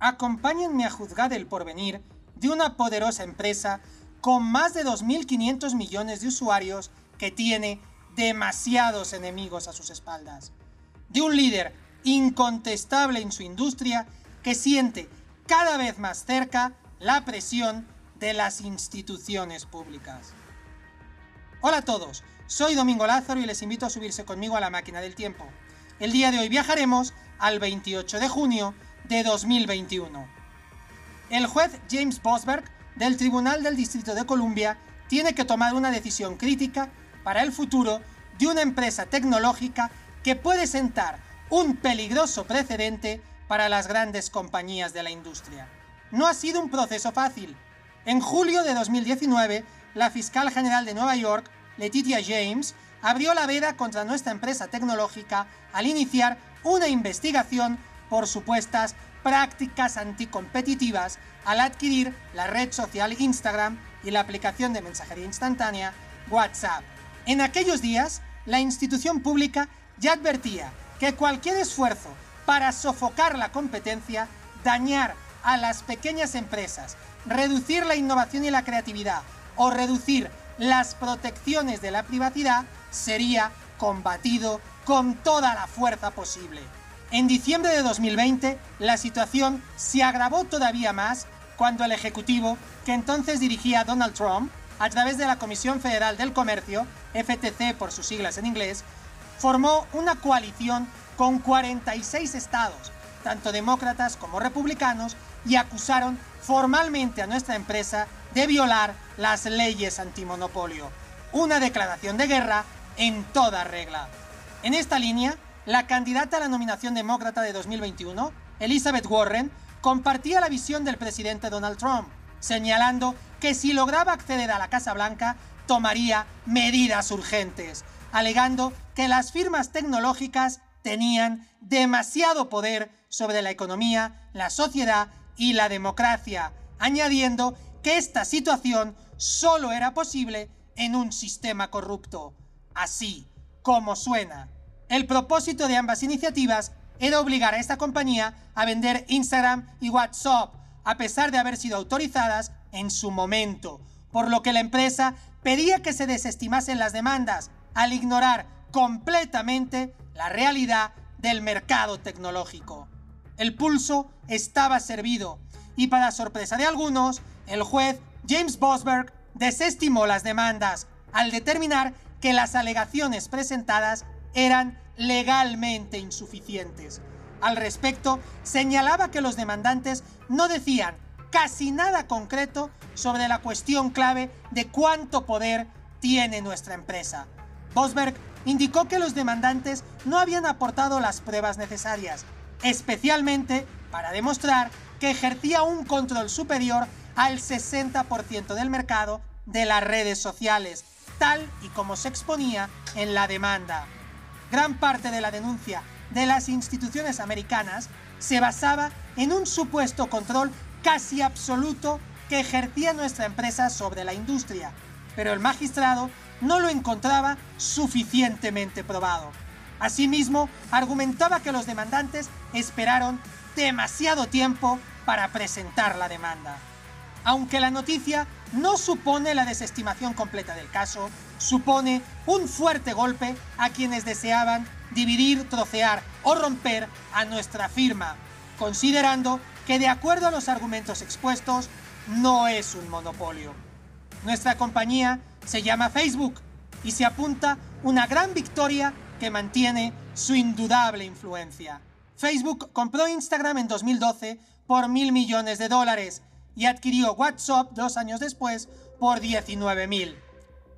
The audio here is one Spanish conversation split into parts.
Acompáñenme a juzgar el porvenir de una poderosa empresa con más de 2.500 millones de usuarios que tiene demasiados enemigos a sus espaldas. De un líder incontestable en su industria que siente cada vez más cerca la presión de las instituciones públicas. Hola a todos, soy Domingo Lázaro y les invito a subirse conmigo a la máquina del tiempo. El día de hoy viajaremos al 28 de junio de 2021. El juez James Bosberg del Tribunal del Distrito de Columbia tiene que tomar una decisión crítica para el futuro de una empresa tecnológica que puede sentar un peligroso precedente para las grandes compañías de la industria. No ha sido un proceso fácil. En julio de 2019, la fiscal general de Nueva York, Letitia James, abrió la veda contra nuestra empresa tecnológica al iniciar una investigación por supuestas prácticas anticompetitivas al adquirir la red social Instagram y la aplicación de mensajería instantánea WhatsApp. En aquellos días, la institución pública ya advertía que cualquier esfuerzo para sofocar la competencia, dañar a las pequeñas empresas, reducir la innovación y la creatividad o reducir las protecciones de la privacidad sería combatido con toda la fuerza posible. En diciembre de 2020, la situación se agravó todavía más cuando el Ejecutivo, que entonces dirigía Donald Trump, a través de la Comisión Federal del Comercio, FTC por sus siglas en inglés, formó una coalición con 46 estados, tanto demócratas como republicanos, y acusaron formalmente a nuestra empresa de violar las leyes antimonopolio. Una declaración de guerra en toda regla. En esta línea, la candidata a la nominación demócrata de 2021, Elizabeth Warren, compartía la visión del presidente Donald Trump, señalando que si lograba acceder a la Casa Blanca, tomaría medidas urgentes, alegando que las firmas tecnológicas tenían demasiado poder sobre la economía, la sociedad y la democracia, añadiendo que esta situación solo era posible en un sistema corrupto. Así como suena. El propósito de ambas iniciativas era obligar a esta compañía a vender Instagram y WhatsApp, a pesar de haber sido autorizadas en su momento, por lo que la empresa pedía que se desestimasen las demandas, al ignorar completamente la realidad del mercado tecnológico. El pulso estaba servido, y para sorpresa de algunos, el juez James Bosberg desestimó las demandas, al determinar que las alegaciones presentadas eran legalmente insuficientes. Al respecto, señalaba que los demandantes no decían casi nada concreto sobre la cuestión clave de cuánto poder tiene nuestra empresa. Bosberg indicó que los demandantes no habían aportado las pruebas necesarias, especialmente para demostrar que ejercía un control superior al 60% del mercado de las redes sociales, tal y como se exponía en la demanda gran parte de la denuncia de las instituciones americanas se basaba en un supuesto control casi absoluto que ejercía nuestra empresa sobre la industria, pero el magistrado no lo encontraba suficientemente probado. Asimismo, argumentaba que los demandantes esperaron demasiado tiempo para presentar la demanda. Aunque la noticia no supone la desestimación completa del caso, supone un fuerte golpe a quienes deseaban dividir, trocear o romper a nuestra firma, considerando que de acuerdo a los argumentos expuestos, no es un monopolio. Nuestra compañía se llama Facebook y se apunta una gran victoria que mantiene su indudable influencia. Facebook compró Instagram en 2012 por mil millones de dólares y adquirió WhatsApp dos años después por 19 mil.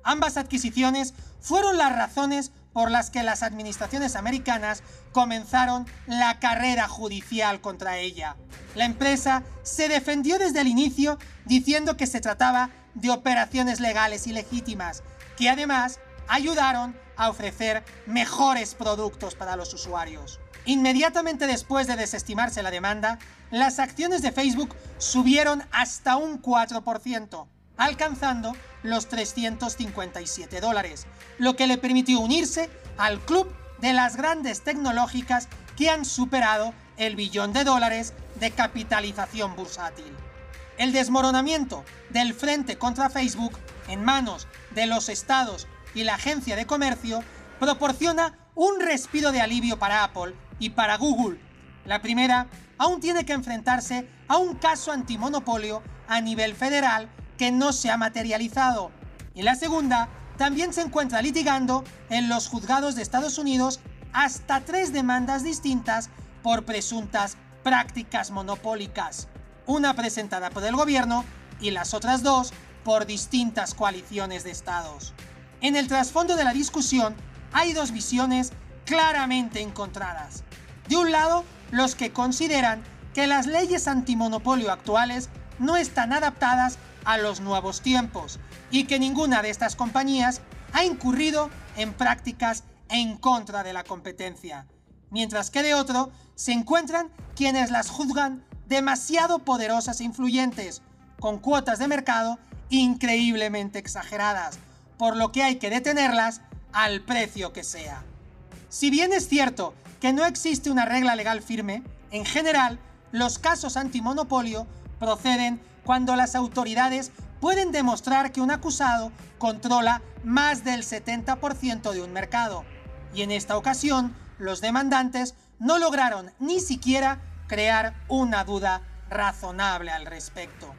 Ambas adquisiciones fueron las razones por las que las administraciones americanas comenzaron la carrera judicial contra ella. La empresa se defendió desde el inicio diciendo que se trataba de operaciones legales y legítimas, que además ayudaron a ofrecer mejores productos para los usuarios. Inmediatamente después de desestimarse la demanda, las acciones de Facebook subieron hasta un 4% alcanzando los 357 dólares, lo que le permitió unirse al club de las grandes tecnológicas que han superado el billón de dólares de capitalización bursátil. El desmoronamiento del frente contra Facebook en manos de los estados y la agencia de comercio proporciona un respiro de alivio para Apple y para Google. La primera aún tiene que enfrentarse a un caso antimonopolio a nivel federal que no se ha materializado. Y la segunda también se encuentra litigando en los juzgados de Estados Unidos hasta tres demandas distintas por presuntas prácticas monopólicas, una presentada por el gobierno y las otras dos por distintas coaliciones de estados. En el trasfondo de la discusión hay dos visiones claramente encontradas. De un lado, los que consideran que las leyes antimonopolio actuales no están adaptadas a los nuevos tiempos y que ninguna de estas compañías ha incurrido en prácticas en contra de la competencia, mientras que de otro se encuentran quienes las juzgan demasiado poderosas e influyentes, con cuotas de mercado increíblemente exageradas, por lo que hay que detenerlas al precio que sea. Si bien es cierto que no existe una regla legal firme, en general, los casos antimonopolio proceden cuando las autoridades pueden demostrar que un acusado controla más del 70% de un mercado. Y en esta ocasión, los demandantes no lograron ni siquiera crear una duda razonable al respecto.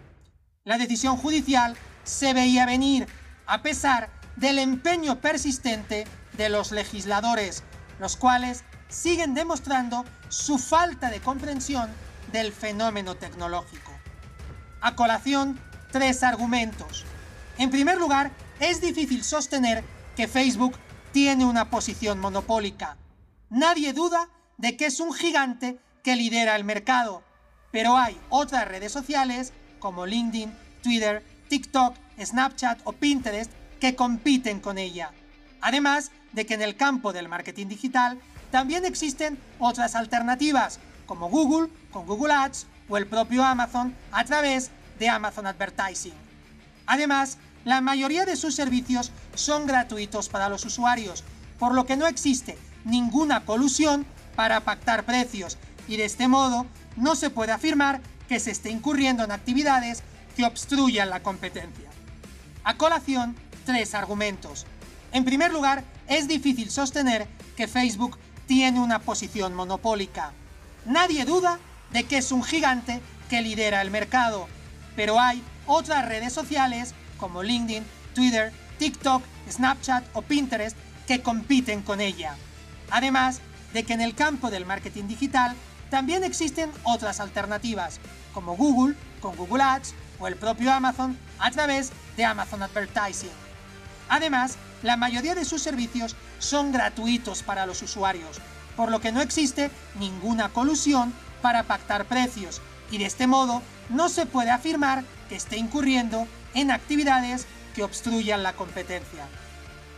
La decisión judicial se veía venir, a pesar del empeño persistente de los legisladores, los cuales siguen demostrando su falta de comprensión del fenómeno tecnológico. A colación, tres argumentos. En primer lugar, es difícil sostener que Facebook tiene una posición monopólica. Nadie duda de que es un gigante que lidera el mercado, pero hay otras redes sociales como LinkedIn, Twitter, TikTok, Snapchat o Pinterest que compiten con ella. Además de que en el campo del marketing digital también existen otras alternativas, como Google con Google Ads o el propio Amazon a través de Amazon Advertising. Además, la mayoría de sus servicios son gratuitos para los usuarios, por lo que no existe ninguna colusión para pactar precios y de este modo no se puede afirmar que se esté incurriendo en actividades que obstruyan la competencia. A colación, tres argumentos. En primer lugar, es difícil sostener que Facebook tiene una posición monopólica. Nadie duda de que es un gigante que lidera el mercado, pero hay otras redes sociales como LinkedIn, Twitter, TikTok, Snapchat o Pinterest que compiten con ella. Además de que en el campo del marketing digital también existen otras alternativas, como Google con Google Ads o el propio Amazon a través de Amazon Advertising. Además, la mayoría de sus servicios son gratuitos para los usuarios, por lo que no existe ninguna colusión para pactar precios y de este modo no se puede afirmar que esté incurriendo en actividades que obstruyan la competencia.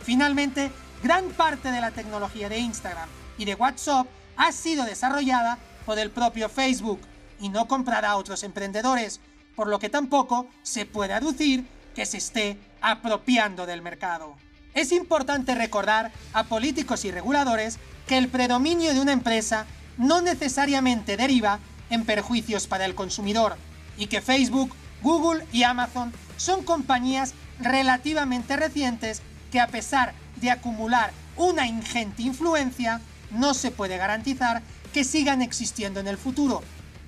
Finalmente, gran parte de la tecnología de Instagram y de WhatsApp ha sido desarrollada por el propio Facebook y no comprará a otros emprendedores, por lo que tampoco se puede aducir que se esté apropiando del mercado. Es importante recordar a políticos y reguladores que el predominio de una empresa no necesariamente deriva en perjuicios para el consumidor y que Facebook, Google y Amazon son compañías relativamente recientes que a pesar de acumular una ingente influencia, no se puede garantizar que sigan existiendo en el futuro.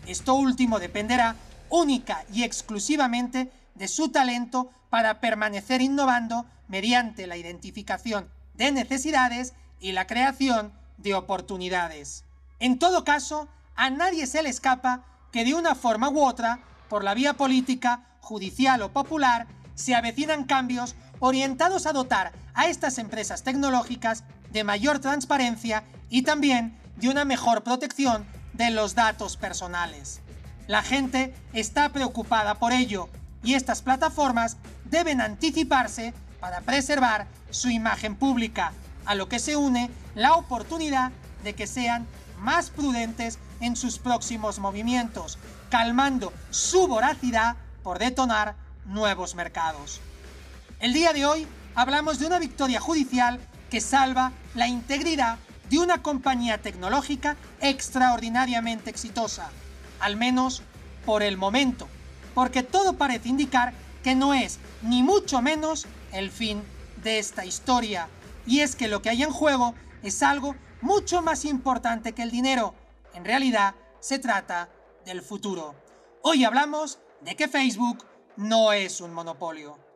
Esto último dependerá única y exclusivamente de su talento para permanecer innovando mediante la identificación de necesidades y la creación de oportunidades. En todo caso, a nadie se le escapa que de una forma u otra, por la vía política, judicial o popular, se avecinan cambios orientados a dotar a estas empresas tecnológicas de mayor transparencia y también de una mejor protección de los datos personales. La gente está preocupada por ello y estas plataformas deben anticiparse para preservar su imagen pública, a lo que se une la oportunidad de que sean más prudentes en sus próximos movimientos, calmando su voracidad por detonar nuevos mercados. El día de hoy hablamos de una victoria judicial que salva la integridad de una compañía tecnológica extraordinariamente exitosa. al menos por el momento, porque todo parece indicar que no es ni mucho menos el fin de esta historia, y es que lo que hay en juego es algo mucho más importante que el dinero, en realidad se trata del futuro. Hoy hablamos de que Facebook no es un monopolio.